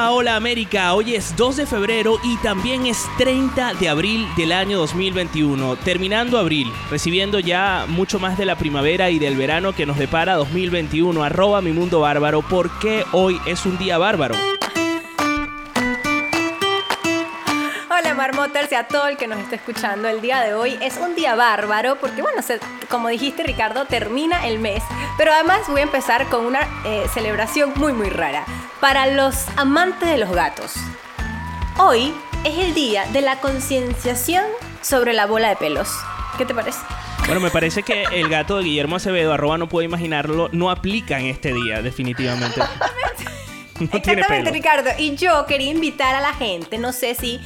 Hola América, hoy es 2 de febrero y también es 30 de abril del año 2021, terminando abril, recibiendo ya mucho más de la primavera y del verano que nos depara 2021, arroba mi mundo bárbaro, ¿por qué hoy es un día bárbaro? Marmoters y a todo el que nos está escuchando el día de hoy. Es un día bárbaro porque, bueno, se- como dijiste Ricardo, termina el mes. Pero además voy a empezar con una eh, celebración muy, muy rara. Para los amantes de los gatos. Hoy es el día de la concienciación sobre la bola de pelos. ¿Qué te parece? Bueno, me parece que el gato de Guillermo Acevedo, arroba no puedo imaginarlo, no aplica en este día, definitivamente. No Exactamente. Ricardo. Y yo quería invitar a la gente, no sé si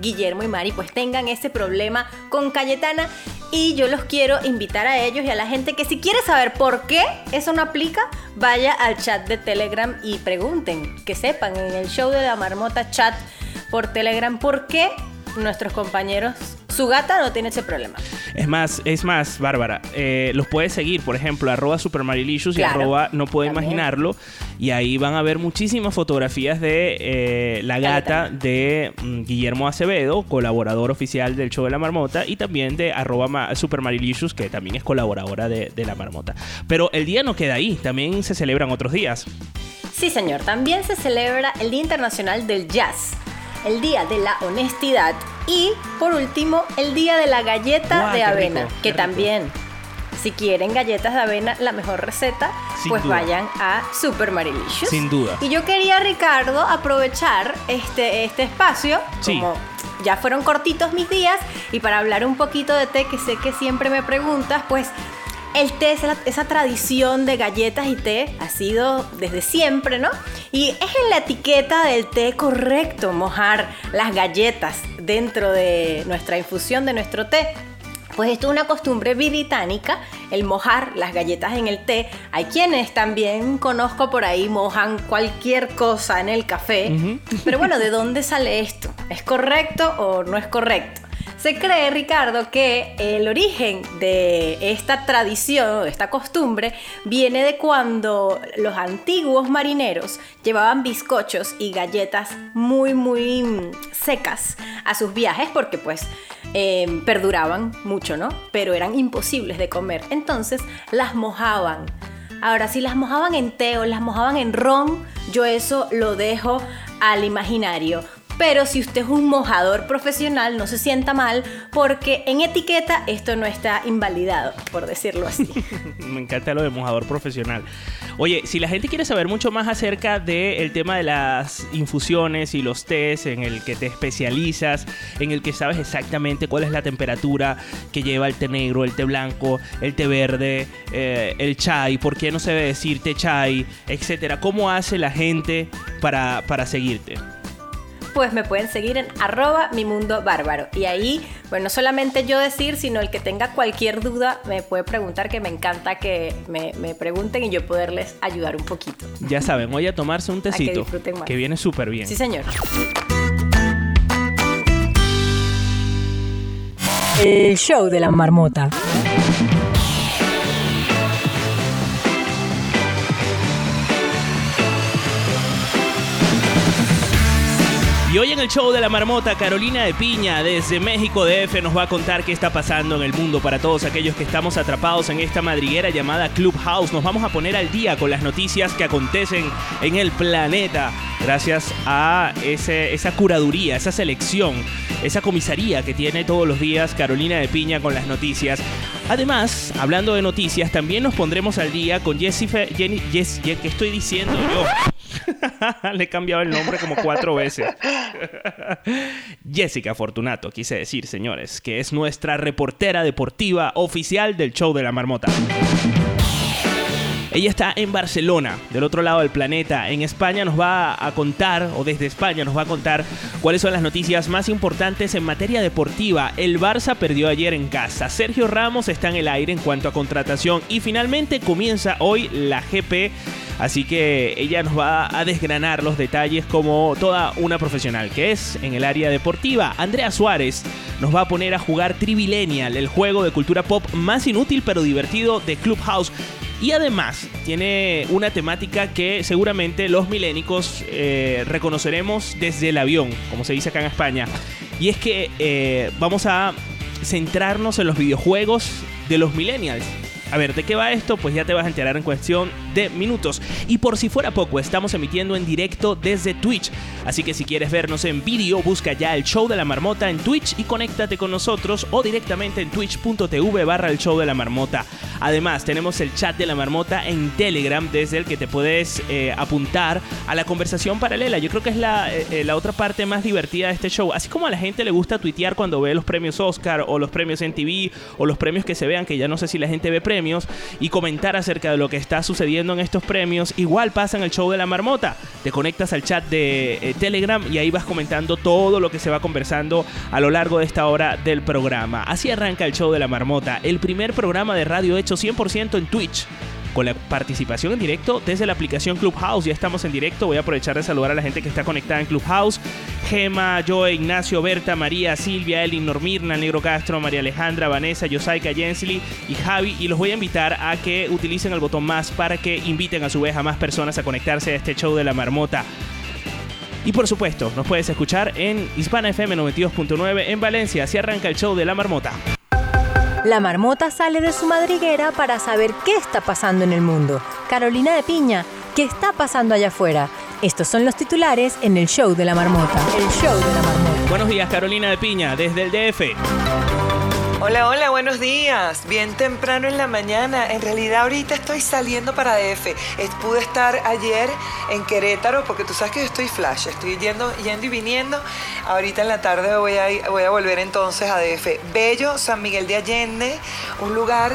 Guillermo y Mari pues tengan ese problema con Cayetana. Y yo los quiero invitar a ellos y a la gente que si quiere saber por qué eso no aplica, vaya al chat de Telegram y pregunten, que sepan en el show de la marmota chat por Telegram por qué nuestros compañeros, su gata no tiene ese problema. Es más, es más, Bárbara, eh, los puedes seguir, por ejemplo, arroba supermarilicious y arroba no puedo también. imaginarlo. Y ahí van a ver muchísimas fotografías de eh, la gata de mm, Guillermo Acevedo, colaborador oficial del show de la marmota, y también de arroba ma- supermarilicious, que también es colaboradora de, de la marmota. Pero el día no queda ahí, también se celebran otros días. Sí, señor. También se celebra el Día Internacional del Jazz, el Día de la Honestidad y, por último, el Día de la Galleta Guau, de avena, rico, que también, si quieren galletas de avena, la mejor receta, Sin pues duda. vayan a Super Marilicious. Sin duda. Y yo quería, Ricardo, aprovechar este, este espacio, Sí. como ya fueron cortitos mis días, y para hablar un poquito de té, que sé que siempre me preguntas, pues el té, esa, esa tradición de galletas y té ha sido desde siempre, ¿no? Y es en la etiqueta del té correcto mojar las galletas dentro de nuestra infusión, de nuestro té. Pues esto es una costumbre británica, el mojar las galletas en el té. Hay quienes también conozco por ahí mojan cualquier cosa en el café. Pero bueno, ¿de dónde sale esto? ¿Es correcto o no es correcto? Se cree, Ricardo, que el origen de esta tradición, de esta costumbre, viene de cuando los antiguos marineros llevaban bizcochos y galletas muy, muy mm, secas a sus viajes porque pues eh, perduraban mucho, ¿no? Pero eran imposibles de comer. Entonces las mojaban. Ahora, si las mojaban en té o las mojaban en ron, yo eso lo dejo al imaginario. Pero si usted es un mojador profesional, no se sienta mal, porque en etiqueta esto no está invalidado, por decirlo así. Me encanta lo de mojador profesional. Oye, si la gente quiere saber mucho más acerca del tema de las infusiones y los tés en el que te especializas, en el que sabes exactamente cuál es la temperatura que lleva el té negro, el té blanco, el té verde, eh, el chai, por qué no se debe decir té chai, etcétera, ¿cómo hace la gente para, para seguirte? Pues me pueden seguir en arroba mi mundo bárbaro. Y ahí, bueno, no solamente yo decir, sino el que tenga cualquier duda me puede preguntar, que me encanta que me, me pregunten y yo poderles ayudar un poquito. Ya saben, hoy a tomarse un que tecito, disfruten más. que viene súper bien. Sí, señor. El show de la marmota. Y hoy en el show de la marmota, Carolina de Piña desde México DF nos va a contar qué está pasando en el mundo para todos aquellos que estamos atrapados en esta madriguera llamada Clubhouse. Nos vamos a poner al día con las noticias que acontecen en el planeta gracias a esa curaduría, esa selección, esa comisaría que tiene todos los días Carolina de Piña con las noticias. Además, hablando de noticias, también nos pondremos al día con Jessica, Jenny, ¿qué estoy diciendo yo? Le he cambiado el nombre como cuatro veces. Jessica Fortunato, quise decir, señores, que es nuestra reportera deportiva oficial del show de la marmota. Ella está en Barcelona, del otro lado del planeta. En España nos va a contar, o desde España nos va a contar, cuáles son las noticias más importantes en materia deportiva. El Barça perdió ayer en casa. Sergio Ramos está en el aire en cuanto a contratación. Y finalmente comienza hoy la GP. Así que ella nos va a desgranar los detalles como toda una profesional que es en el área deportiva. Andrea Suárez nos va a poner a jugar Trivilenial, el juego de cultura pop más inútil pero divertido de Clubhouse. Y además tiene una temática que seguramente los milénicos eh, reconoceremos desde el avión, como se dice acá en España. Y es que eh, vamos a centrarnos en los videojuegos de los millennials. A ver, ¿de qué va esto? Pues ya te vas a enterar en cuestión de minutos. Y por si fuera poco, estamos emitiendo en directo desde Twitch. Así que si quieres vernos en vídeo, busca ya el show de la marmota en Twitch y conéctate con nosotros o directamente en twitch.tv barra el show de la marmota. Además, tenemos el chat de la marmota en Telegram desde el que te puedes eh, apuntar a la conversación paralela. Yo creo que es la, eh, la otra parte más divertida de este show. Así como a la gente le gusta tuitear cuando ve los premios Oscar o los premios en TV o los premios que se vean, que ya no sé si la gente ve premios, y comentar acerca de lo que está sucediendo en estos premios, igual pasa en el show de la marmota. Te conectas al chat de eh, Telegram y ahí vas comentando todo lo que se va conversando a lo largo de esta hora del programa. Así arranca el show de la marmota, el primer programa de radio hecho 100% en Twitch con la participación en directo desde la aplicación Clubhouse. Ya estamos en directo. Voy a aprovechar de saludar a la gente que está conectada en Clubhouse. Gema, Joe, Ignacio, Berta, María, Silvia, Elin, Normirna, Negro Castro, María Alejandra, Vanessa, Yosaika, Jensly y Javi. Y los voy a invitar a que utilicen el botón más para que inviten a su vez a más personas a conectarse a este show de la marmota. Y por supuesto, nos puedes escuchar en Hispana FM 92.9 en Valencia. Así arranca el show de la marmota. La marmota sale de su madriguera para saber qué está pasando en el mundo. Carolina de Piña, ¿qué está pasando allá afuera? Estos son los titulares en el show de la marmota. El show de la marmota. Buenos días, Carolina de Piña, desde el DF. Hola, hola, buenos días. Bien temprano en la mañana. En realidad ahorita estoy saliendo para DF. Pude estar ayer en Querétaro porque tú sabes que yo estoy flash. Estoy yendo, yendo y viniendo. Ahorita en la tarde voy a, voy a volver entonces a DF. Bello, San Miguel de Allende, un lugar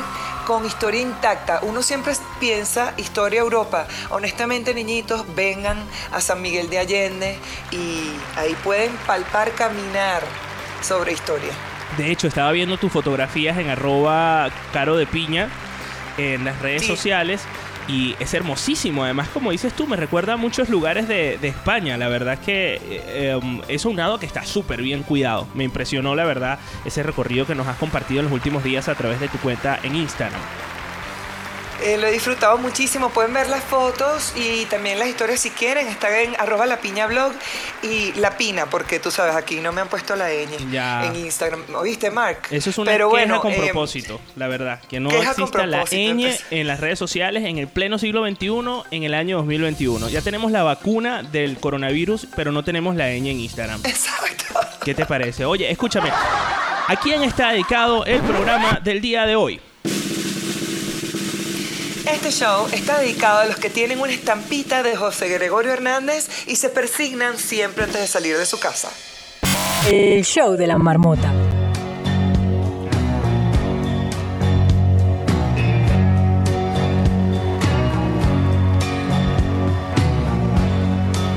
con historia intacta. Uno siempre piensa historia Europa. Honestamente, niñitos, vengan a San Miguel de Allende y ahí pueden palpar, caminar sobre historia. De hecho, estaba viendo tus fotografías en arroba caro de piña en las redes Sí. sociales y es hermosísimo. Además, como dices tú, me recuerda a muchos lugares de, de España. La verdad es que eh, um, es un lado que está súper bien cuidado. Me impresionó, la verdad, ese recorrido que nos has compartido en los últimos días a través de tu cuenta en Instagram. Eh, lo he disfrutado muchísimo. Pueden ver las fotos y también las historias si quieren. Están en arroba la piña blog y la pina, porque tú sabes, aquí no me han puesto la ñ Ya. en Instagram. ¿Oíste, Mark? Eso es una Pero queja bueno, con eh, propósito, la verdad. Que no exista la ñ entonces. en las redes sociales en el pleno siglo XXI, en el año 2021. Ya tenemos la vacuna del coronavirus, pero no tenemos la ñ en Instagram. Exacto. ¿Qué te parece? Oye, escúchame. ¿A quién está dedicado el programa del día de hoy? Este show está dedicado a los que tienen una estampita de José Gregorio Hernández y se persignan siempre antes de salir de su casa. El show de la marmota.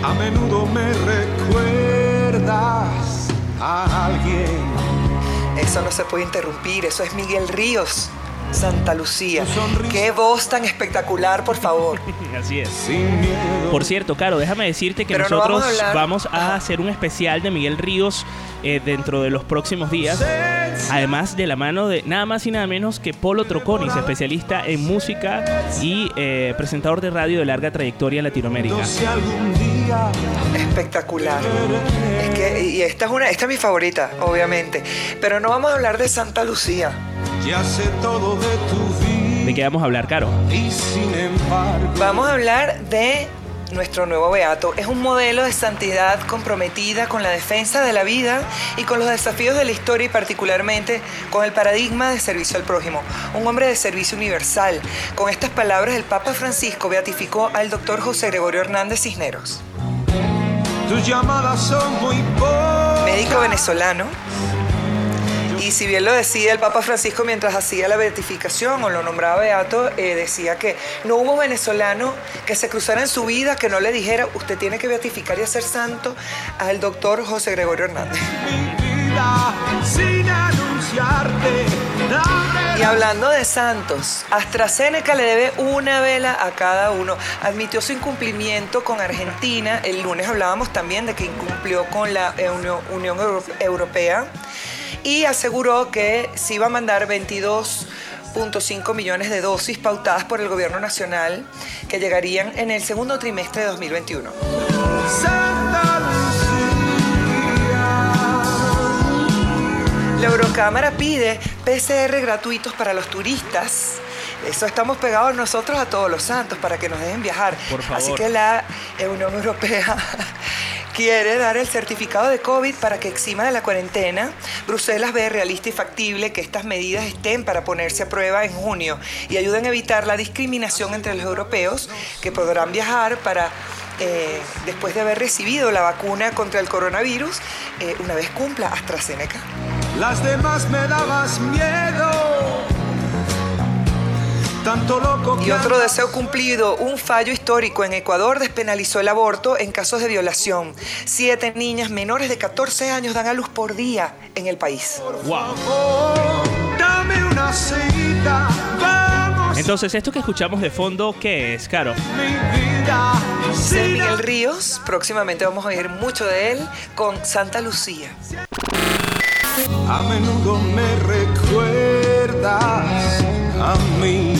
A menudo me recuerdas a alguien. Eso no se puede interrumpir, eso es Miguel Ríos, Santa Lucía. Qué voz tan espectacular, por favor. Así es. Por cierto, Caro, déjame decirte que Pero no nosotros vamos a hablar- vamos a Ajá. hacer un especial de Miguel Ríos eh, dentro de los próximos días. Además de la mano de nada más y nada menos que Polo Troconis, especialista en música y eh, presentador de radio de larga trayectoria en Latinoamérica. Espectacular. Es que, y esta es una, esta es mi favorita, obviamente. Pero no vamos a hablar de Santa Lucía. Ya sé todo de tu vida. ¿De qué vamos a hablar, Caro? Y sin embargo, Vamos a hablar de nuestro nuevo beato. Es un modelo de santidad comprometida con la defensa de la vida y con los desafíos de la historia y particularmente con el paradigma de servicio al prójimo. Un hombre de servicio universal. Con estas palabras el Papa Francisco beatificó al doctor José Gregorio Hernández Cisneros, tus llamadas son muy pocas. médico venezolano. Y si bien lo decía el Papa Francisco mientras hacía la beatificación o lo nombraba beato, eh, decía que no hubo venezolano que se cruzara en su vida que no le dijera, usted tiene que beatificar y hacer santo al doctor José Gregorio Hernández. Y hablando de santos, AstraZeneca le debe una vela a cada uno. Admitió su incumplimiento con Argentina. El lunes hablábamos también de que incumplió con la Unión, Unión Euro- Europea y aseguró que se iba a mandar 22.5 millones de dosis pautadas por el gobierno nacional que llegarían en el segundo trimestre de 2021. Santa Lucía. La Eurocámara pide PCR gratuitos para los turistas. Eso estamos pegados nosotros a todos los santos para que nos dejen viajar. Por favor. Así que la Unión Europea quiere dar el certificado de COVID para que exima de la cuarentena. Bruselas ve realista y factible que estas medidas estén para ponerse a prueba en junio y ayuden a evitar la discriminación entre los europeos que podrán viajar para eh, después de haber recibido la vacuna contra el coronavirus, eh, una vez cumpla AstraZeneca. Las demás me dabas miedo. Tanto loco que Y otro deseo cumplido, un fallo histórico en Ecuador despenalizó el aborto en casos de violación. Siete niñas menores de 14 años dan a luz por día en el país. ¡Wow! Dame una cita. Vamos. Entonces, esto que escuchamos de fondo, ¿qué es, Caro? sin Miguel Ríos, próximamente vamos a oír mucho de él con Santa Lucía. A menudo me recuerdas a mí.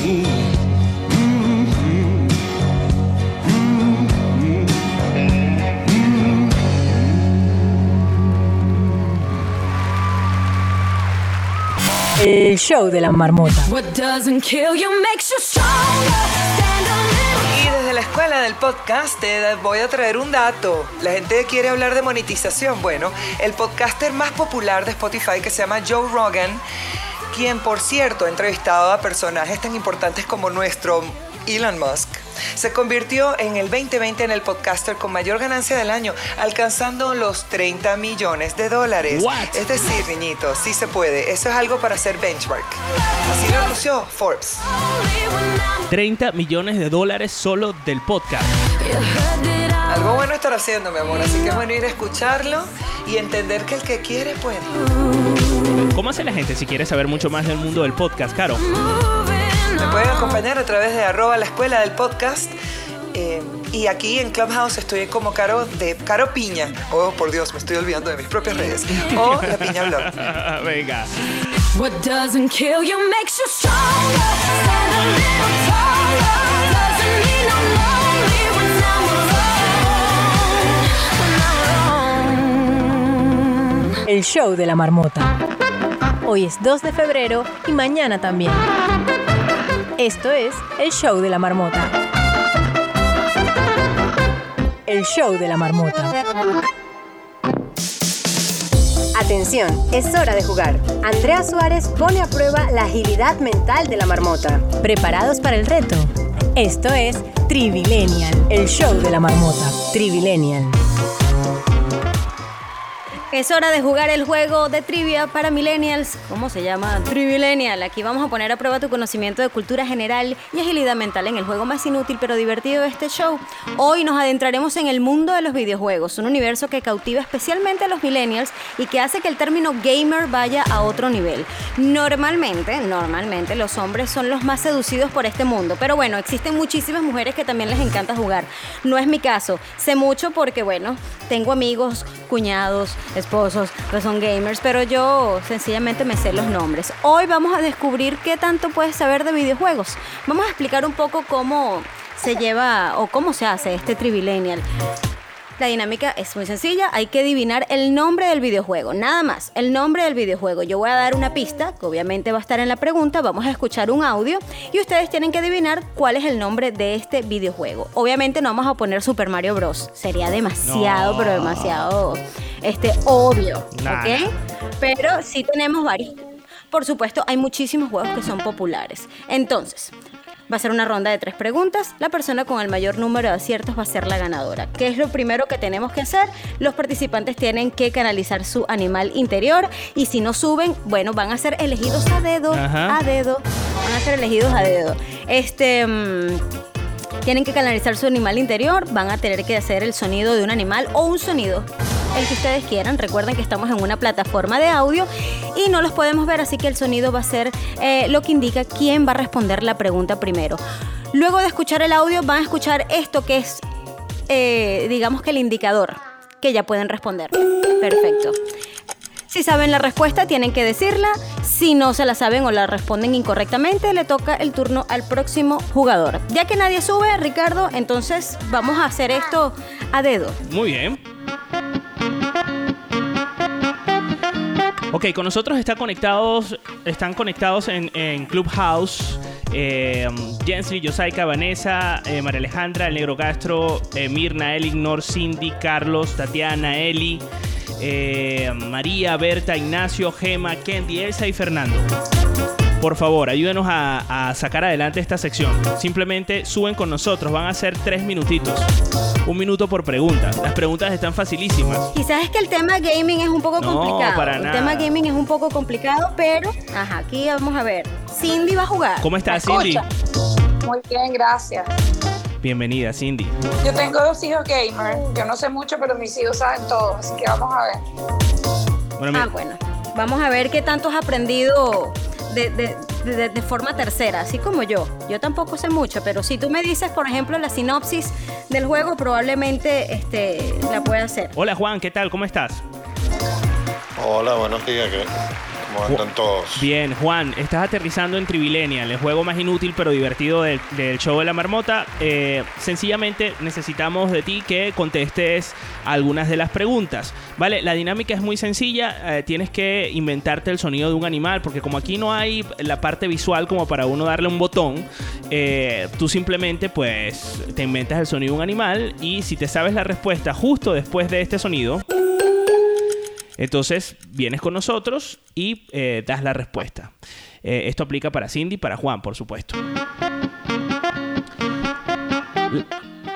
El show de la marmota. What doesn't kill you makes you stronger. Stand a little Y desde la escuela del podcast te voy a traer un dato. La gente quiere hablar de monetización. Bueno, el podcaster más popular de Spotify que se llama Joe Rogan, quien por cierto ha entrevistado a personajes tan importantes como nuestro Elon Musk, se convirtió en el 2020 en el podcaster con mayor ganancia del año, alcanzando los 30 millones de dólares. What? Es decir, niñitos, sí se puede. Eso es algo para hacer benchmark. Así lo anunció Forbes. lonely when I'm 30 millones de dólares solo del podcast. Algo bueno estar haciendo, mi amor. Así que es bueno ir a escucharlo y entender que el que quiere puede. ¿Cómo hace la gente si quiere saber mucho más del mundo del podcast, Caro? Me pueden acompañar a través de arroba la escuela del podcast. eh, y aquí en Clubhouse estoy como Caro de Caro Piña. Oh, por Dios, me estoy olvidando de mis propias redes. O La Piña Blog. Venga. What doesn't kill you makes you stronger. Stand a little taller. Doesn't mean I'm lonely when I'm alone. When I'm alone. El show de la marmota. Hoy es 2 de febrero y mañana también. Esto es el show de la marmota. El show de la marmota. Atención, es hora de jugar. Andrea Suárez pone a prueba la agilidad mental de la marmota. ¿Preparados para el reto? Esto es Trivilenial, el show de la marmota. Trivilenial. Es hora de jugar el juego de trivia para millennials. ¿Cómo se llama? Trivilenial. Aquí vamos a poner a prueba tu conocimiento de cultura general y agilidad mental en el juego más inútil pero divertido de este show. Hoy nos adentraremos en el mundo de los videojuegos, un universo que cautiva especialmente a los millennials y que hace que el término gamer vaya a otro nivel. Normalmente, normalmente los hombres son los más seducidos por este mundo, pero bueno, existen muchísimas mujeres que también les encanta jugar. No es mi caso. Sé mucho porque bueno, tengo amigos, cuñados, esposos que son gamers, pero yo sencillamente me sé los nombres. Hoy vamos a descubrir qué tanto puedes saber de videojuegos. Vamos a explicar un poco cómo se lleva o cómo se hace este Trivilenial. La dinámica es muy sencilla, hay que adivinar el nombre del videojuego, nada más, el nombre del videojuego. Yo voy a dar una pista, que obviamente va a estar en la pregunta, vamos a escuchar un audio y ustedes tienen que adivinar cuál es el nombre de este videojuego. Obviamente no vamos a poner Super Mario Bros. Sería demasiado, No. pero demasiado este, obvio, Nah. ¿ok? Pero sí tenemos varios. Por supuesto, hay muchísimos juegos que son populares. Entonces, va a ser una ronda de tres preguntas. La persona con el mayor número de aciertos va a ser la ganadora. ¿Qué es lo primero que tenemos que hacer? Los participantes tienen que canalizar su animal interior y si no suben, bueno, van a ser elegidos a dedo, Ajá. a dedo. Van a ser elegidos a dedo. Este... mm, tienen que canalizar su animal interior, van a tener que hacer el sonido de un animal o un sonido, el que ustedes quieran. Recuerden que estamos en una plataforma de audio y no los podemos ver, así que el sonido va a ser eh, lo que indica quién va a responder la pregunta primero. Luego de escuchar el audio van a escuchar esto que es, eh, digamos que el indicador, que ya pueden responder. Perfecto. Si saben la respuesta, tienen que decirla. Si no se la saben o la responden incorrectamente, le toca el turno al próximo jugador. Ya que nadie sube, Ricardo, entonces vamos a hacer esto a dedo. Muy bien. Ok, con nosotros está conectados, están conectados en, en Clubhouse. Eh, Jensly, Yosaika, Vanessa, eh, María Alejandra, El Negro Castro, eh, Mirna, Elignor, Cindy, Carlos, Tatiana, Eli, eh, María, Berta, Ignacio, Gema, Kendi, Elsa y Fernando. Por favor, ayúdenos a, a sacar adelante esta sección. Simplemente suben con nosotros, van a ser tres minutitos. Un minuto por pregunta. Las preguntas están facilísimas. Quizás es que el tema gaming es un poco No, complicado. para el nada. tema gaming es un poco complicado, pero ajá, aquí vamos a ver. Cindy va a jugar. ¿Cómo estás, Cindy? Muy bien, gracias. Bienvenida, Cindy. Yo tengo dos hijos gamer. Yo no sé mucho, pero mis hijos saben todo, así que vamos a ver. Bueno, Ah, mi- bueno. Vamos a ver qué tanto has aprendido de, de- de- de forma tercera, así como yo. Yo tampoco sé mucho, pero si tú me dices, por ejemplo, la sinopsis del juego, probablemente este, la pueda hacer. Hola, Juan, ¿qué tal? ¿Cómo estás? Hola, buenos días. ¿qué- ¿Cómo andan todos? Bien, Juan, estás aterrizando en Trivilenial, el juego más inútil pero divertido del, del show de la marmota. Eh, sencillamente necesitamos de ti que contestes algunas de las preguntas. Vale, la dinámica es muy sencilla. eh, tienes que inventarte el sonido de un animal, porque como aquí no hay la parte visual como para uno darle un botón, eh, tú simplemente pues te inventas el sonido de un animal y si te sabes la respuesta justo después de este sonido, entonces vienes con nosotros y eh, das la respuesta. Eh, esto aplica para Cindy y para Juan, por supuesto.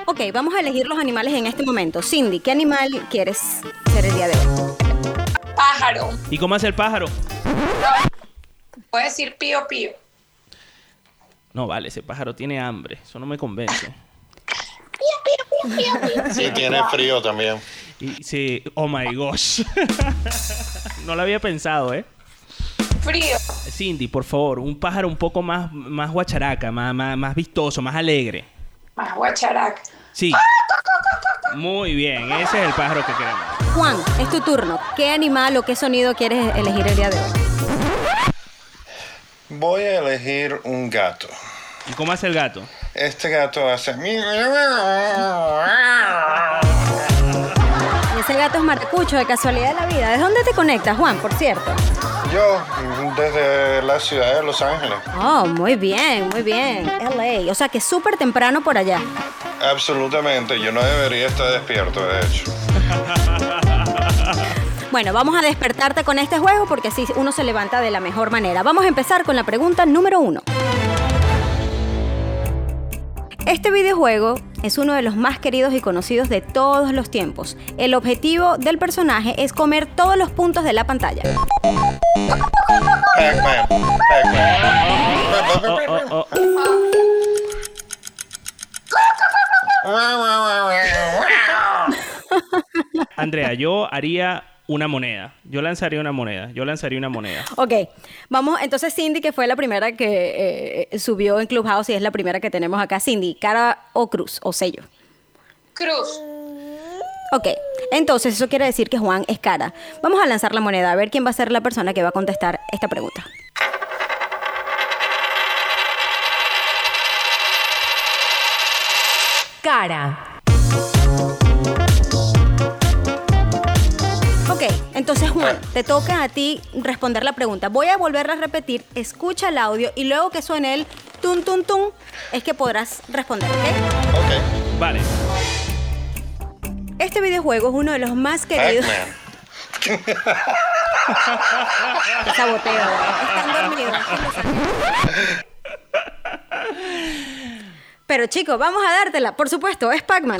Ok, vamos a elegir los animales en este momento. Cindy, ¿qué animal quieres ser el día de hoy? Pájaro. ¿Y cómo hace el pájaro? Puedo decir pío pío. No, vale, ese pájaro tiene hambre. Eso no me convence. Sí, tiene frío también. Y, sí, oh my gosh. no lo había pensado, ¿eh? Frío. Cindy, por favor, un pájaro un poco más, más guacharaca, más, más, más vistoso, más alegre. Más guacharaca. Sí. Muy bien, ese es el pájaro que queremos. Juan, es tu turno. ¿Qué animal o qué sonido quieres elegir el día de hoy? Voy a elegir un gato. ¿Y cómo hace el gato? Este gato hace... Es maracucho, de casualidad de la vida. ¿De dónde te conectas, Juan, por cierto? Yo, desde la ciudad de Los Ángeles. Oh, muy bien, muy bien. LA. O sea que es súper temprano por allá. Absolutamente, yo no debería estar despierto, de hecho. Bueno, vamos a despertarte con este juego porque así uno se levanta de la mejor manera. Vamos a empezar con la pregunta número uno. Este videojuego es uno de los más queridos y conocidos de todos los tiempos. El objetivo del personaje es comer todos los puntos de la pantalla. Andrea, yo haría una moneda. Yo lanzaría una moneda. Yo lanzaría una moneda. Ok, vamos, entonces Cindy, que fue la primera que eh, subió en Clubhouse y es la primera que tenemos acá. Cindy, cara o cruz o sello. Cruz. Ok, entonces eso quiere decir que Juan es cara. Vamos a lanzar la moneda a ver quién va a ser la persona que va a contestar esta pregunta. Cara. Entonces, Juan, te toca a ti responder la pregunta. Voy a volverla a repetir, escucha el audio y luego que suene el tun tun tun, es que podrás responder, ¿ok? Ok. Vale. Este videojuego es uno de los más queridos. Te saboteo. Están dormidos. Pero chicos, vamos a dártela. Por supuesto, es Pac-Man.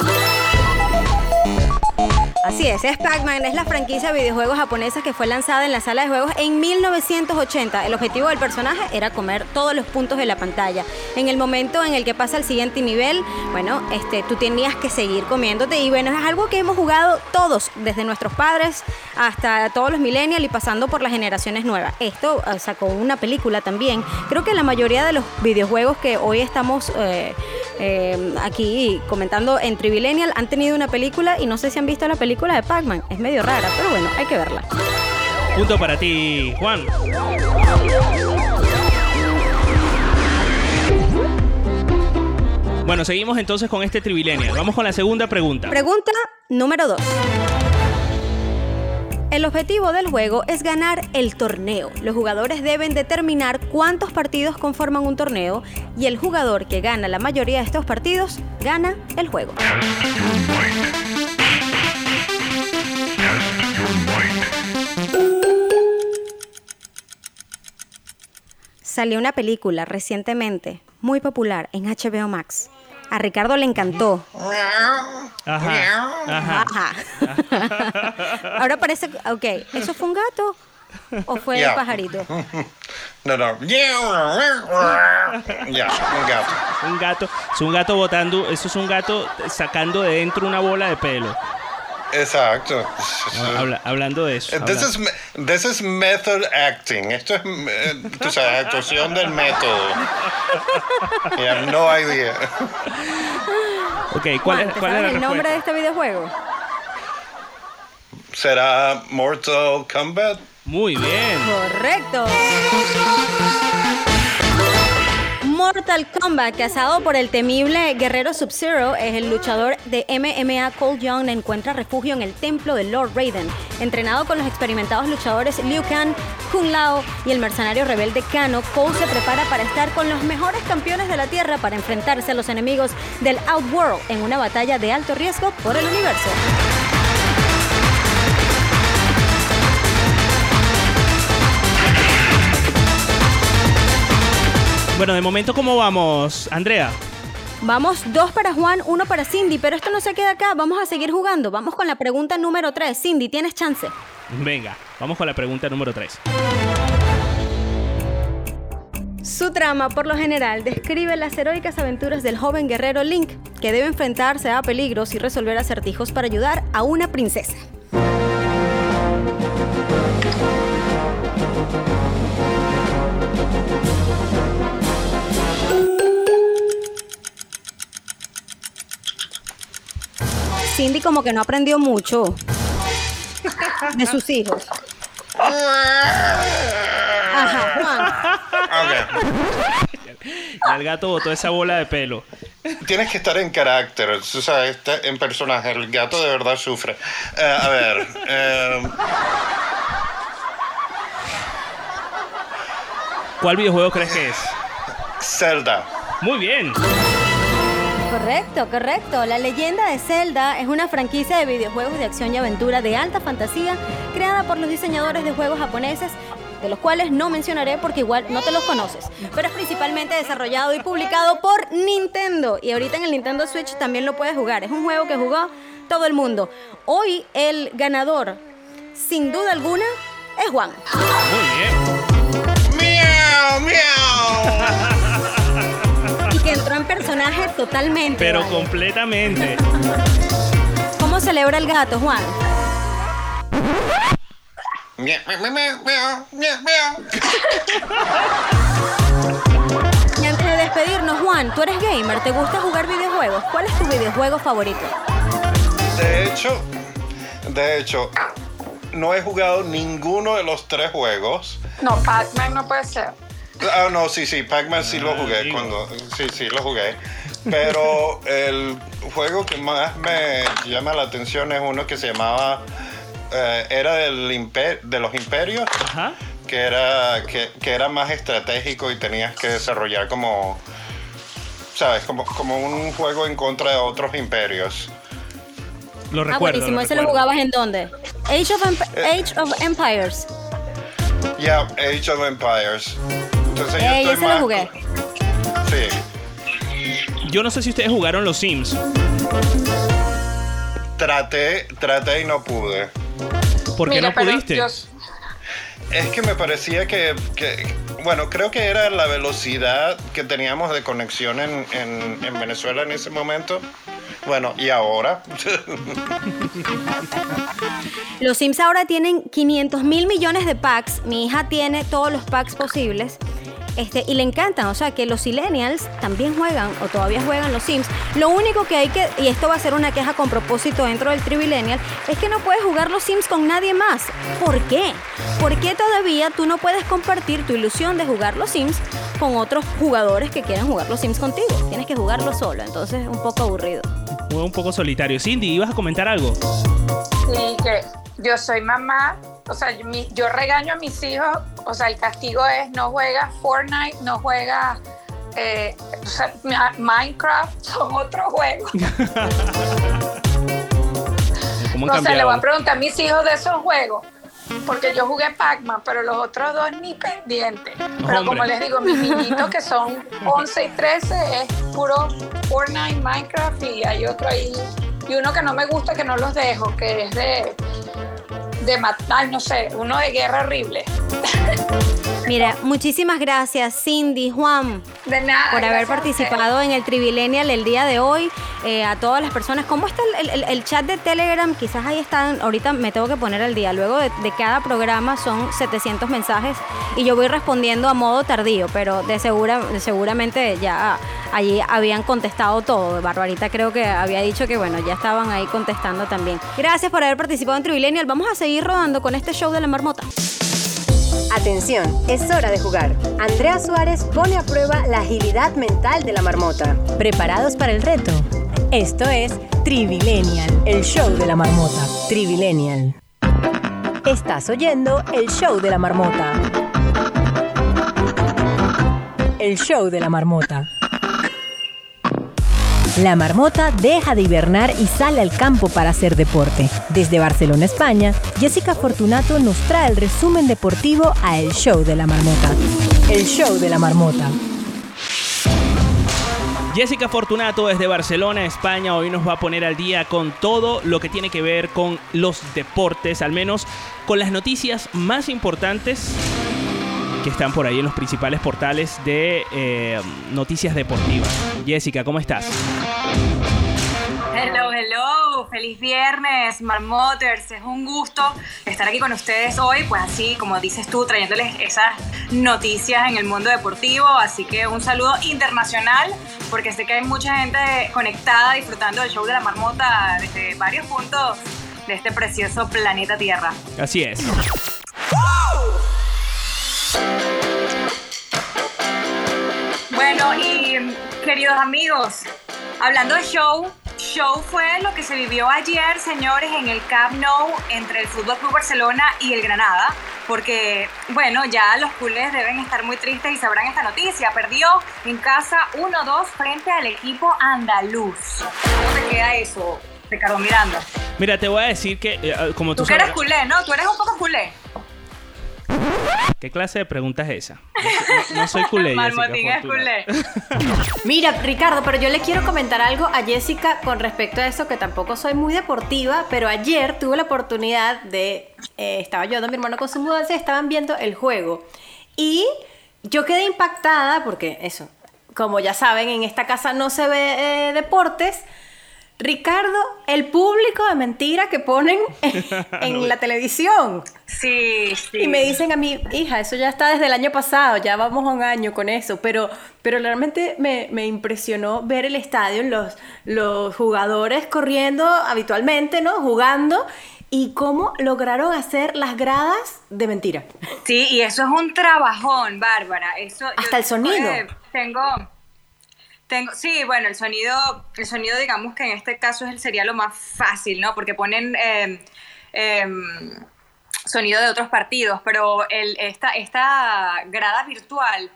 Así es, es Pac-Man, es la franquicia de videojuegos japonesa que fue lanzada en la sala de juegos en 1980. El objetivo del personaje era comer todos los puntos de la pantalla. En el momento en el que pasa al siguiente nivel, bueno, este, tú tenías que seguir comiéndote y bueno, es algo que hemos jugado todos, desde nuestros padres hasta todos los millennials y pasando por las generaciones nuevas. Esto eh, sacó una película también. Creo que la mayoría de los videojuegos que hoy estamos eh, eh, aquí comentando en Trivillennial han tenido una película y no sé si han visto la película de Pac-Man. Es medio rara, pero bueno, hay que verla. Punto para ti, Juan. Bueno, seguimos entonces con este Trivilenial. Vamos con la segunda pregunta. Pregunta número 2. El objetivo del juego es ganar el torneo. Los jugadores deben determinar cuántos partidos conforman un torneo y el jugador que gana la mayoría de estos partidos gana el juego. Salió una película recientemente muy popular en HBO Max. A Ricardo le encantó. Ajá. Ajá. Ajá. Ahora parece, ok, ¿eso fue un gato o fue Yeah. el pajarito? No, no. Un gato. Un gato. Es un gato botando. Eso es un gato sacando de dentro una bola de pelo. Exacto. Habla- hablando de eso. This habla- is, this is method acting. Esto es, eh, tú sabes, actuación del método. You have no idea. Ok, ¿cuál Juan, es, ¿te cuál es el nombre de este videojuego? ¿Será Mortal Kombat? Muy bien. Correcto. Mortal Kombat, casado por el temible guerrero Sub-Zero, es el luchador de MMA Cole Young encuentra refugio en el templo de Lord Raiden. Entrenado con los experimentados luchadores Liu Kang, Kung Lao y el mercenario rebelde Kano, Cole se prepara para estar con los mejores campeones de la Tierra para enfrentarse a los enemigos del Outworld en una batalla de alto riesgo por el universo. Bueno, de momento, ¿cómo vamos, Andrea? Vamos, dos para Juan, uno para Cindy, pero esto no se queda acá, vamos a seguir jugando. Vamos con la pregunta número 3. Cindy, tienes chance. Venga, vamos con la pregunta número 3. Su trama, por lo general, describe las heroicas aventuras del joven guerrero Link, que debe enfrentarse a peligros y resolver acertijos para ayudar a una princesa. Cindy como que no aprendió mucho de sus hijos. Ajá, Juan. Ok. Ya el gato botó esa bola de pelo. Tienes que estar en carácter, tú sabes, está en personaje. El gato de verdad sufre. Eh, a ver. eh, ¿Cuál videojuego crees que es? Zelda. Muy bien. Correcto, correcto. La leyenda de Zelda es una franquicia de videojuegos de acción y aventura de alta fantasía creada por los diseñadores de juegos japoneses, de los cuales no mencionaré porque igual no te los conoces. Pero es principalmente desarrollado y publicado por Nintendo. Y ahorita en el Nintendo Switch también lo puedes jugar. Es un juego que jugó todo el mundo. Hoy el ganador, sin duda alguna, es Juan. Muy bien. ¡Miau, miau! personaje totalmente. Pero ¿vale? completamente. ¿Cómo celebra el gato, Juan? Y antes de despedirnos, Juan, tú eres gamer, ¿te gusta jugar videojuegos? ¿Cuál es tu videojuego favorito? De hecho, de hecho, no he jugado ninguno de los tres juegos. No, Pac-Man no puede ser. Ah, no, sí, sí, Pac-Man sí lo Ah, jugué digo. cuando. Sí, sí, lo jugué. Pero el juego que más me llama la atención es uno que se llamaba eh, era del imper- de los imperios, Ajá. que era, que, que era más estratégico y tenías que desarrollar como, ¿sabes? Como, como un juego en contra de otros imperios. Lo Ah, recuerdo. buenísimo. lo ¿Ese lo jugabas en dónde? Age of, Emp- Eh. Age of Empires. Ya, Age of Empires. Entonces yo Ey, estoy ese lo jugué. Sí. Yo no sé si ustedes jugaron los Sims. Traté, traté y no pude. ¿Por qué Mira, no pudiste? Es que me parecía que, que- bueno, creo que era la velocidad que teníamos de conexión en, en- en Venezuela en ese momento. Bueno, y ahora. Los Sims ahora tienen 500 mil millones de packs. Mi hija tiene todos los packs posibles. Este, y le encantan, o sea que los millennials también juegan o todavía juegan los Sims. Lo único que hay que, y esto va a ser una queja con propósito dentro del Trivillennial, es que no puedes jugar los Sims con nadie más. ¿Por qué? ¿Por qué todavía tú no puedes compartir tu ilusión de jugar los Sims con otros jugadores que quieran jugar los Sims contigo? Tienes que jugarlo solo, entonces es un poco aburrido. Fue un poco solitario. Cindy, ¿ibas a comentar algo? Sí, que yo soy mamá, o sea, yo, mi- yo regaño a mis hijos, o sea, el castigo es no juega Fortnite, no juega eh, o sea, Ma- Minecraft, son otros juegos. ¿Cómo han No sé, le voy a preguntar a mis hijos de esos juegos. Porque yo jugué Pac-Man, pero los otros dos ni pendientes. Pero Hombre. como les digo, mis niñitos que son 11 y 13 es puro Fortnite, Minecraft y hay otro ahí. Y uno que no me gusta, que no los dejo, que es de. De mat- ay, no sé, uno de guerra horrible. Mira, muchísimas gracias Cindy, Juan, De nada. por haber participado en el Trivillennial el día de hoy. Eh, a todas las personas, ¿cómo está el, el- el chat de Telegram? Quizás ahí están, ahorita me tengo que poner al día. Luego de, de cada programa son 700 mensajes y yo voy respondiendo a modo tardío, pero de, segura, de seguramente ya allí habían contestado todo. Barbarita creo que había dicho que bueno, ya estaban ahí contestando también. Gracias por haber participado en Trivillennial. Vamos a seguir rodando con este show de la marmota. Atención, es hora de jugar. Andrea Suárez pone a prueba la agilidad mental de la marmota. ¿Preparados para el reto? Esto es Trivilenial, el show de la marmota. Trivilenial. Estás oyendo el show de la marmota. El show de la marmota. La marmota deja de hibernar y sale al campo para hacer deporte. Desde Barcelona, España, Jessica Fortunato nos trae el resumen deportivo a El Show de la Marmota. El Show de la Marmota. Jessica Fortunato desde Barcelona, España, hoy nos va a poner al día con todo lo que tiene que ver con los deportes, al menos con las noticias más importantes que están por ahí en los principales portales de eh, noticias deportivas. Jessica, ¿cómo estás? Hello, hello, feliz viernes, Marmoters. Es un gusto estar aquí con ustedes hoy, pues así como dices tú, trayéndoles esas noticias en el mundo deportivo. Así que un saludo internacional, porque sé que hay mucha gente conectada disfrutando del show de la marmota desde varios puntos de este precioso planeta Tierra. Así es. Bueno, y queridos amigos, hablando de show, show fue lo que se vivió ayer, señores, en el Camp Nou entre el Fútbol Club Barcelona y el Granada, porque, bueno, ya los culés deben estar muy tristes y sabrán esta noticia. Perdió en casa 1-2 frente al equipo andaluz. ¿Cómo te queda eso, Ricardo Miranda? Mira, te voy a decir que, eh, como tú Tú que eres culé, ¿no? Tú eres un poco culé. ¿Qué clase de pregunta es esa? No, no soy culé, Jessica culé. Mira, Ricardo, pero yo le quiero comentar algo a Jessica con respecto a eso, que tampoco soy muy deportiva, pero ayer tuve la oportunidad de, eh, estaba yo, mi hermano con su mudanza, estaban viendo el juego. Y yo quedé impactada porque eso, como ya saben, en esta casa no se ve eh, deportes. Ricardo, el público de mentira que ponen en la televisión. Sí, sí. Y me dicen a mí, hija, eso ya está desde el año pasado, ya vamos a un año con eso, pero, pero realmente me, me impresionó ver el estadio, los, los jugadores corriendo habitualmente, ¿no? Jugando, y cómo lograron hacer las gradas de mentira. Sí, y eso es un trabajón, Bárbara. Eso, Hasta el sonido. eh, tengo, sí, bueno, el sonido, el sonido, digamos que en este caso sería lo más fácil, ¿no? Porque ponen eh, em, sonido de otros partidos, pero esta, esta grada virtual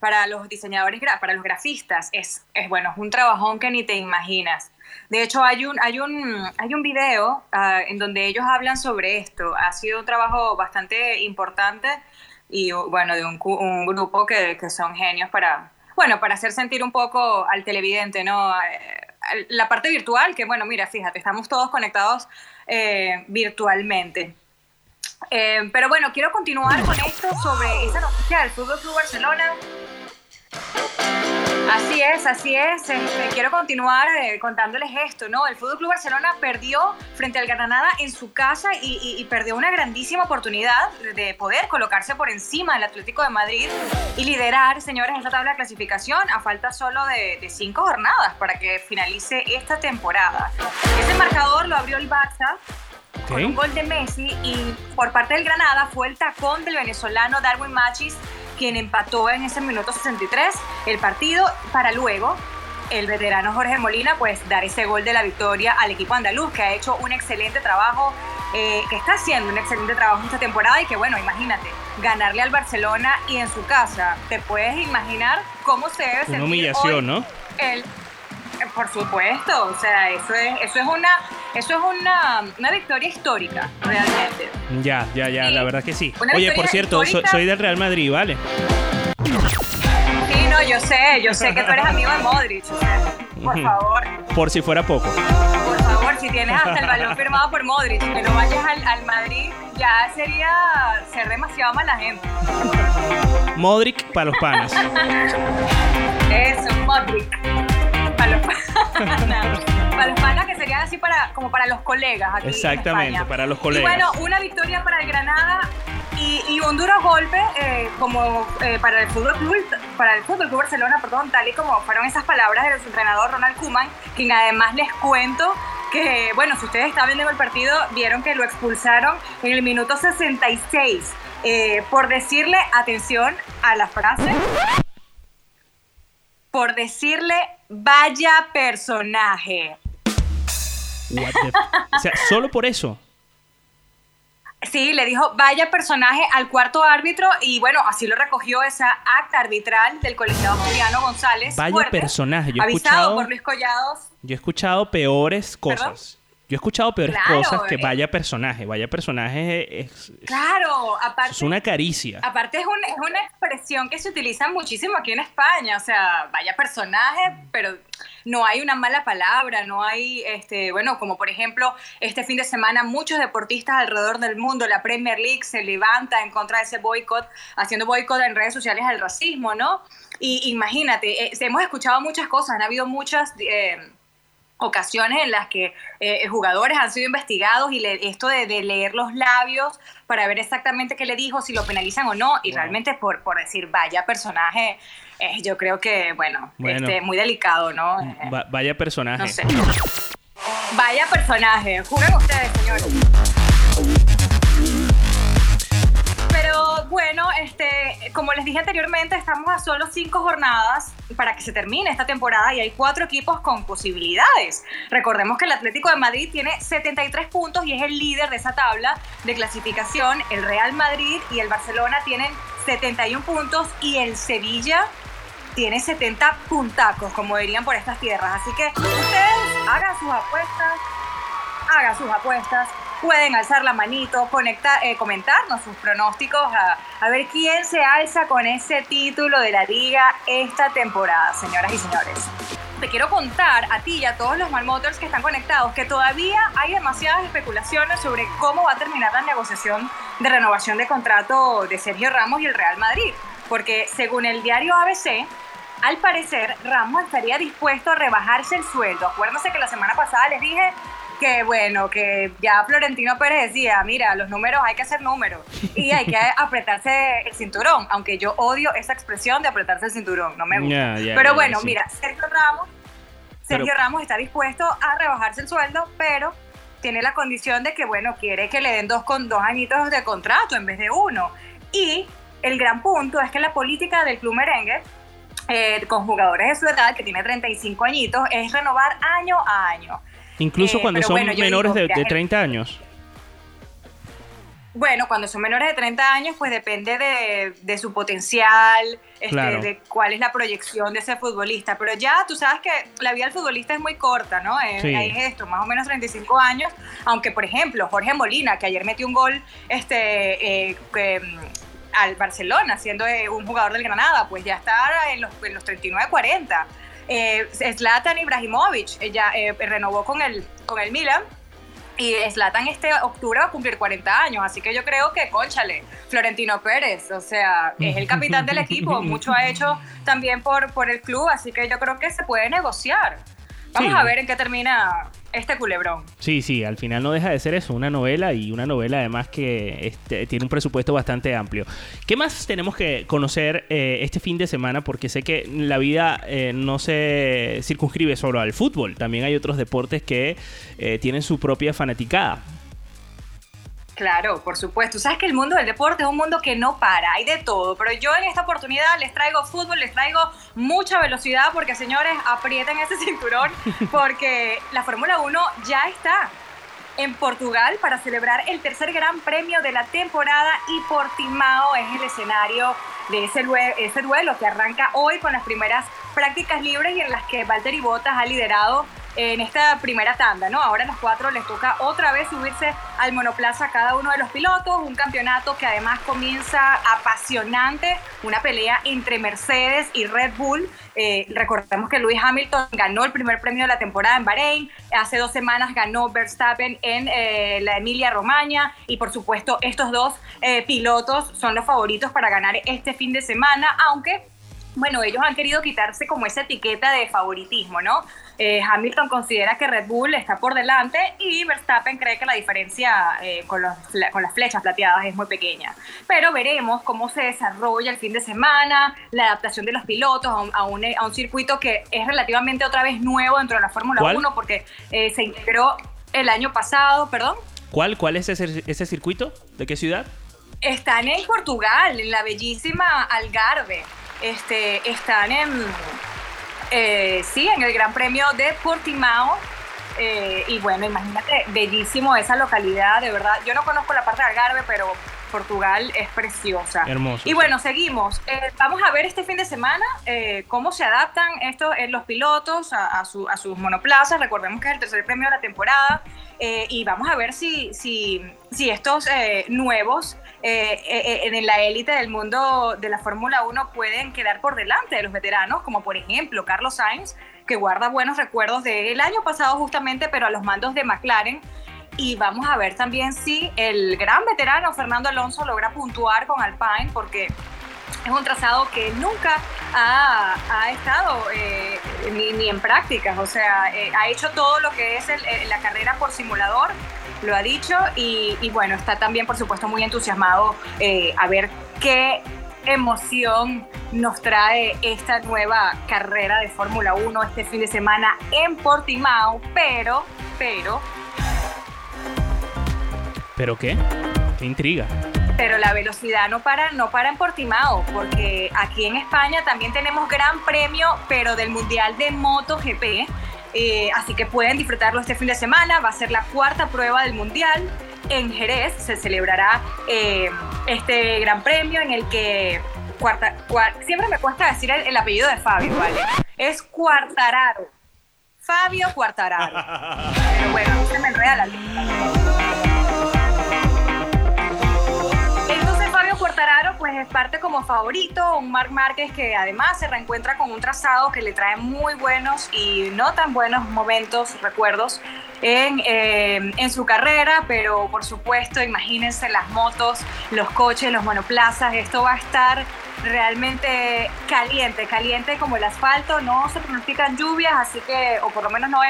para los diseñadores, para los grafistas, es, es bueno, es un trabajón que ni te imaginas. De hecho, hay un, hay un, hay un video ah, en donde ellos hablan sobre esto. Ha sido un trabajo bastante importante y bueno, de un, un grupo que, que son genios para, bueno, para hacer sentir un poco al televidente, ¿no? La parte virtual, que bueno, mira, fíjate, estamos todos conectados eh, virtualmente. Eh, pero bueno, quiero continuar con esto sobre esa noticia del Fútbol Club Barcelona. Así es, así es. Este, quiero continuar eh, contándoles esto, ¿no? El Fútbol Club Barcelona perdió frente al Granada en su casa y, y- y perdió una grandísima oportunidad de poder colocarse por encima del Atlético de Madrid y liderar, señores, esta tabla de clasificación a falta solo de, de cinco jornadas para que finalice esta temporada. Ese marcador lo abrió el Barça con un gol de Messi y por parte del Granada fue el tacón del venezolano Darwin Machis quien empató en ese minuto 63 el partido para luego el veterano Jorge Molina pues dar ese gol de la victoria al equipo andaluz que ha hecho un excelente trabajo eh, que está haciendo un excelente trabajo esta temporada y que bueno imagínate ganarle al Barcelona y en su casa te puedes imaginar cómo se debe sentir Una humillación, hoy ¿no? el por supuesto, o sea, eso es, eso es una, eso es una, una victoria histórica, realmente. Ya, ya, ya, la verdad que sí. Una Oye, por cierto, histórica. soy del Real Madrid, ¿vale? Sí, no, yo sé, yo sé que tú eres amigo de Modric, o sea, por favor, Por si fuera poco. por favor, si tienes hasta el balón firmado por Modric, que no vayas al, al Madrid, ya sería ser demasiado mala gente. Modric para los panas. Eso, Modric. Para los, para los panas que serían así para, como para los colegas aquí en Exactamente, para los Y colegas. bueno, una victoria para el Granada y, y un duro golpe eh, como eh, para el fútbol club para el fútbol club Barcelona, perdón, tal y como fueron esas palabras de su entrenador Ronald Koeman, quien además les cuento que bueno, si ustedes estaban viendo el partido, vieron que lo expulsaron en el minuto 66 eh, por decirle atención a la frase por decirle vaya personaje. What the f- O sea, solo por eso. Sí, le dijo vaya personaje al cuarto árbitro y bueno, así lo recogió esa acta arbitral del colegiado Juliano González. Vaya Fuerte, personaje. Yo he avisado escuchado, por Luis Collados. yo he escuchado peores cosas. Yo he escuchado peores Claro, cosas que eh. vaya personaje. Vaya personaje es, es- Claro, aparte, es una caricia. aparte es, un- es una expresión que se utiliza muchísimo aquí en España. O sea, vaya personaje, pero no hay una mala palabra, no hay, este, bueno, como por ejemplo, este fin de semana muchos deportistas alrededor del mundo, la Premier League se levanta en contra de ese boicot, haciendo boicot en redes sociales al racismo, ¿no? Y imagínate, eh, hemos escuchado muchas cosas, han habido muchas... eh, ocasiones en las que eh, jugadores han sido investigados y le- esto de, de leer los labios para ver exactamente qué le dijo, si lo penalizan o no, y realmente por, por decir, vaya personaje, eh, yo creo que, bueno, Bueno. este, muy delicado, ¿no? Eh, Va- vaya personaje. no sé. Vaya personaje, juzguen ustedes, señores. Bueno, este, como les dije anteriormente, estamos a solo cinco jornadas para que se termine esta temporada y hay cuatro equipos con posibilidades. Recordemos que el Atlético de Madrid tiene 73 puntos y es el líder de esa tabla de clasificación. El Real Madrid y el Barcelona tienen 71 puntos y el Sevilla tiene 70 puntacos, como dirían por estas tierras. Así que ustedes hagan sus apuestas, hagan sus apuestas, pueden alzar la manito, conectar, eh, comentarnos sus pronósticos, a, a ver quién se alza con ese título de la liga esta temporada, señoras y señores. Te quiero contar a ti y a todos los Malmotors que están conectados que todavía hay demasiadas especulaciones sobre cómo va a terminar la negociación de renovación de contrato de Sergio Ramos y el Real Madrid. Porque según el diario ABC, al parecer Ramos estaría dispuesto a rebajarse el sueldo. Acuérdense que la semana pasada les dije que bueno, que ya Florentino Pérez decía, mira, los números hay que hacer números y hay que apretarse el cinturón, aunque yo odio esa expresión de apretarse el cinturón, no me gusta. Pero bueno, sí. mira, Sergio Ramos, Sergio Pero- Ramos está dispuesto a rebajarse el sueldo, pero tiene la condición de que, bueno, quiere que le den dos con dos añitos de contrato en vez de uno. Y el gran punto es que la política del club merengue eh, con jugadores de su edad, que tiene 35 añitos, es renovar año a año. Incluso Eh, cuando son bueno, menores digo, de, de el- 30 años. bueno, cuando son menores de 30 años, pues depende de, de su potencial, este, Claro. de cuál es la proyección de ese futbolista. Pero ya tú sabes que la vida del futbolista es muy corta, ¿no? Es, Sí. es esto, más o menos 35 años. Aunque, por ejemplo, Jorge Molina, que ayer metió un gol este, eh, que, mm, al Barcelona, siendo eh, un jugador del Granada, pues ya está en los, en los 39, 40. Eh, Zlatan Ibrahimovic ya eh, renovó con el, con el Milan y Zlatan este octubre va a cumplir 40 años, así que yo creo que, conchale, Florentino Pérez, o sea, es el capitán del equipo, mucho ha hecho también por, por el club, así que yo creo que se puede negociar. Vamos Sí. a ver en qué termina este culebrón. Sí, sí, al final no deja de ser eso, una novela y una novela además que este, tiene un presupuesto bastante amplio. ¿Qué más tenemos que conocer eh, este fin de semana? Porque sé que la vida eh, no se circunscribe solo al fútbol, también hay otros deportes que eh, tienen su propia fanaticada. Claro, por supuesto. Sabes que el mundo del deporte es un mundo que no para, hay de todo. Pero yo en esta oportunidad les traigo fútbol, les traigo mucha velocidad porque señores, aprieten ese cinturón porque la Fórmula 1 ya está en Portugal para celebrar el tercer gran premio de la temporada y Portimao es el escenario de ese, ese duelo que arranca hoy con las primeras prácticas libres y en las que Valtteri Bottas ha liderado en esta primera tanda, ¿no? Ahora a los cuatro les toca otra vez subirse al monoplaza a cada uno de los pilotos, un campeonato que además comienza apasionante, una pelea entre Mercedes y Red Bull. Eh, recordemos que Lewis Hamilton ganó el primer premio de la temporada en Bahrein, hace dos semanas ganó Verstappen en eh, la Emilia Romagna y por supuesto estos dos eh, pilotos son los favoritos para ganar este fin de semana, aunque bueno, ellos han querido quitarse como esa etiqueta de favoritismo, ¿no? Eh, Hamilton considera que Red Bull está por delante y Verstappen cree que la diferencia eh, con, los fla- con las flechas plateadas es muy pequeña. Pero veremos cómo se desarrolla el fin de semana, la adaptación de los pilotos a un, a un- a un circuito que es relativamente otra vez nuevo dentro de la Fórmula ¿Cuál? 1 porque eh, se integró el año pasado, perdón. ¿Cuál, cuál es ese, ese circuito? ¿De qué ciudad? Están en Portugal, en la bellísima Algarve. Este, están en, eh, sí, en el Gran Premio de Portimao. Eh, y bueno, imagínate, bellísimo esa localidad, de verdad. Yo no conozco la parte de Algarve, pero Portugal es preciosa. Hermoso, Y bueno, seguimos. Eh, vamos a ver este fin de semana eh, cómo se adaptan estos, eh, los pilotos a, a su- a sus monoplazas. Recordemos que es el tercer premio de la temporada. Y vamos a ver si, si, si estos nuevos eh, eh, en la élite del mundo de la Fórmula 1 pueden quedar por delante de los veteranos, como por ejemplo Carlos Sainz, que guarda buenos recuerdos del año pasado justamente, pero a los mandos de McLaren. Y vamos a ver también si el gran veterano Fernando Alonso logra puntuar con Alpine, porque es un trazado que nunca ha, estado eh, ni, en prácticas, o sea, eh, ha hecho todo lo que es eh, la carrera por simulador, lo ha dicho, y, bueno, está también, por supuesto, muy entusiasmado a ver qué emoción nos trae esta nueva carrera de Fórmula 1 este fin de semana en Portimao, pero, pero, ¿Pero qué? ¿Qué intriga? Pero la velocidad no para, no para en Portimao, porque aquí en España también tenemos gran premio, pero del Mundial de MotoGP. Eh, así que pueden disfrutarlo este fin de semana. Va a ser la cuarta prueba del Mundial. En Jerez se celebrará eh, este gran premio en el que cuarta, cua- siempre me cuesta decir el, el apellido de Fabio, ¿vale? Es Cuartararo. Fabio Cuartararo. Pero bueno, no se me enreda la lista. Quartararo pues es parte como favorito, un Marc Márquez que además se reencuentra con un trazado que le trae muy buenos y no tan buenos momentos, recuerdos en, eh, en su carrera, pero por supuesto imagínense las motos, los coches, los monoplazas, esto va a estar realmente caliente, caliente como el asfalto, no se pronostican lluvias, así que, o por lo menos no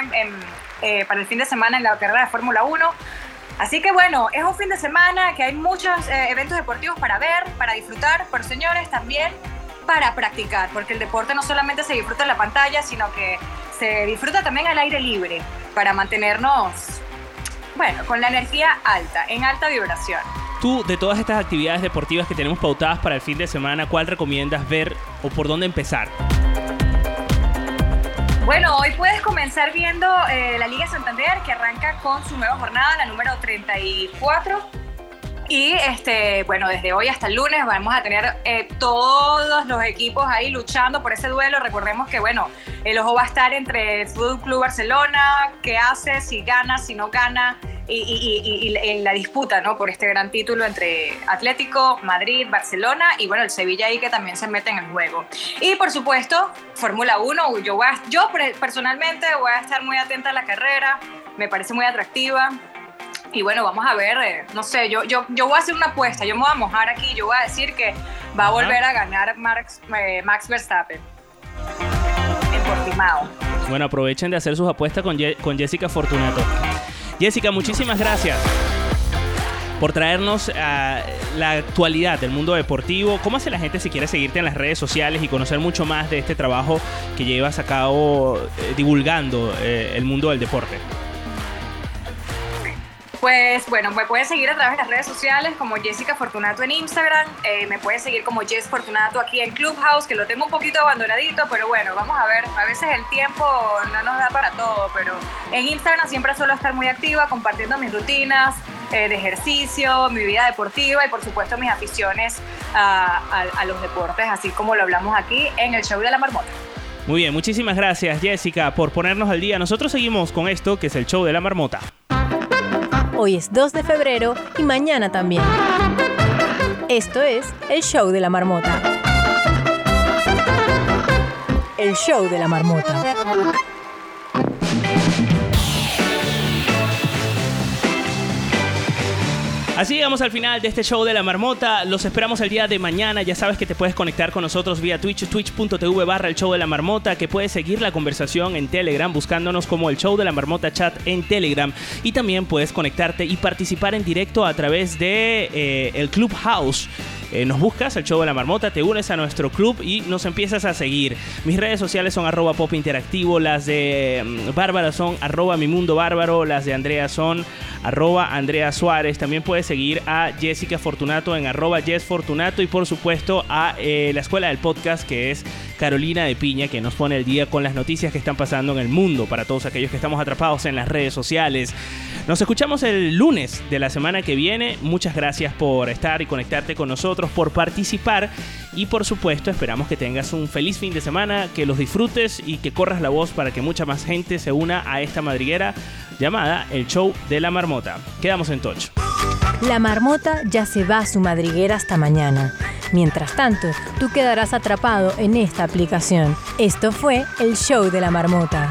eh, para el fin de semana en la carrera de Fórmula 1. Así que bueno, es un fin de semana que hay muchos eh, eventos deportivos para ver, para disfrutar, pero señores, también para practicar, porque el deporte no solamente se disfruta en la pantalla, sino que se disfruta también al aire libre, para mantenernos, bueno, con la energía alta, en alta vibración. Tú, de todas estas actividades deportivas que tenemos pautadas para el fin de semana, ¿cuál recomiendas ver o por dónde empezar? Bueno, hoy puedes comenzar viendo eh, la Liga Santander que arranca con su nueva jornada, la número 34. Y este, bueno, desde hoy hasta el lunes vamos a tener eh, todos los equipos ahí luchando por ese duelo. Recordemos que, bueno, el ojo va a estar entre el Fútbol Club Barcelona, qué hace, si gana, si no gana, y, y- y- y- la disputa, ¿no? Por este gran título entre Atlético, Madrid, Barcelona y, bueno, el Sevilla ahí que también se mete en el juego. Y, por supuesto, Fórmula 1. Yo, voy a- yo personalmente voy a estar muy atenta a la carrera. Me parece muy atractiva. Y bueno, vamos a ver, eh, no sé, yo, yo, yo voy a hacer una apuesta, yo me voy a mojar aquí, yo voy a decir que va a volver a ganar Max, eh, Max Verstappen. Bueno, aprovechen de hacer sus apuestas con, Ye- con Jessica Fortunato. Jessica, muchísimas gracias por traernos a la actualidad del mundo deportivo. ¿Cómo hace la gente si quiere seguirte en las redes sociales y conocer mucho más de este trabajo que llevas a cabo eh, divulgando eh, el mundo del deporte? Pues bueno, me pueden seguir a través de las redes sociales como Jessica Fortunato en Instagram, eh, me pueden seguir como Jess Fortunato aquí en Clubhouse, que lo tengo un poquito abandonadito, pero bueno, vamos a ver, a veces el tiempo no nos da para todo, pero en Instagram siempre suelo estar muy activa compartiendo mis rutinas eh, de ejercicio, mi vida deportiva y por supuesto mis aficiones a, a- a los deportes, así como lo hablamos aquí en el show de la marmota. Muy bien, muchísimas gracias Jessica por ponernos al día. Nosotros seguimos con esto que es el show de la marmota. Hoy es 2 de febrero y mañana también. Esto es el show de la marmota. El show de la marmota. Así llegamos al final de este show de la marmota. Los esperamos el día de mañana. Ya sabes que te puedes conectar con nosotros vía Twitch, twitch.tv barra el show de la marmota, que puedes seguir la conversación en Telegram buscándonos como el show de la marmota chat en Telegram. Y también puedes conectarte y participar en directo a través de eh, el Clubhouse. Eh, nos buscas, el show de la marmota, te unes a nuestro club y nos empiezas a seguir. Mis redes sociales son arroba pop interactivo, las de mm, Bárbara son arroba mi mundo bárbaro, las de Andrea son arroba Andrea Suárez. También puedes seguir a Jessica Fortunato en arroba Jess Fortunato y por supuesto a eh, la escuela del podcast que es Carolina de Piña que nos pone el día con las noticias que están pasando en el mundo para todos aquellos que estamos atrapados en las redes sociales. Nos escuchamos el lunes de la semana que viene. Muchas gracias por estar y conectarte con por participar y por supuesto esperamos que tengas un feliz fin de semana, que los disfrutes y que corras la voz para que mucha más gente se una a esta madriguera llamada El Show de la Marmota. Quedamos en touch. La marmota ya se va a su madriguera hasta mañana. Mientras tanto, tú quedarás atrapado en esta aplicación. Esto fue el show de la marmota.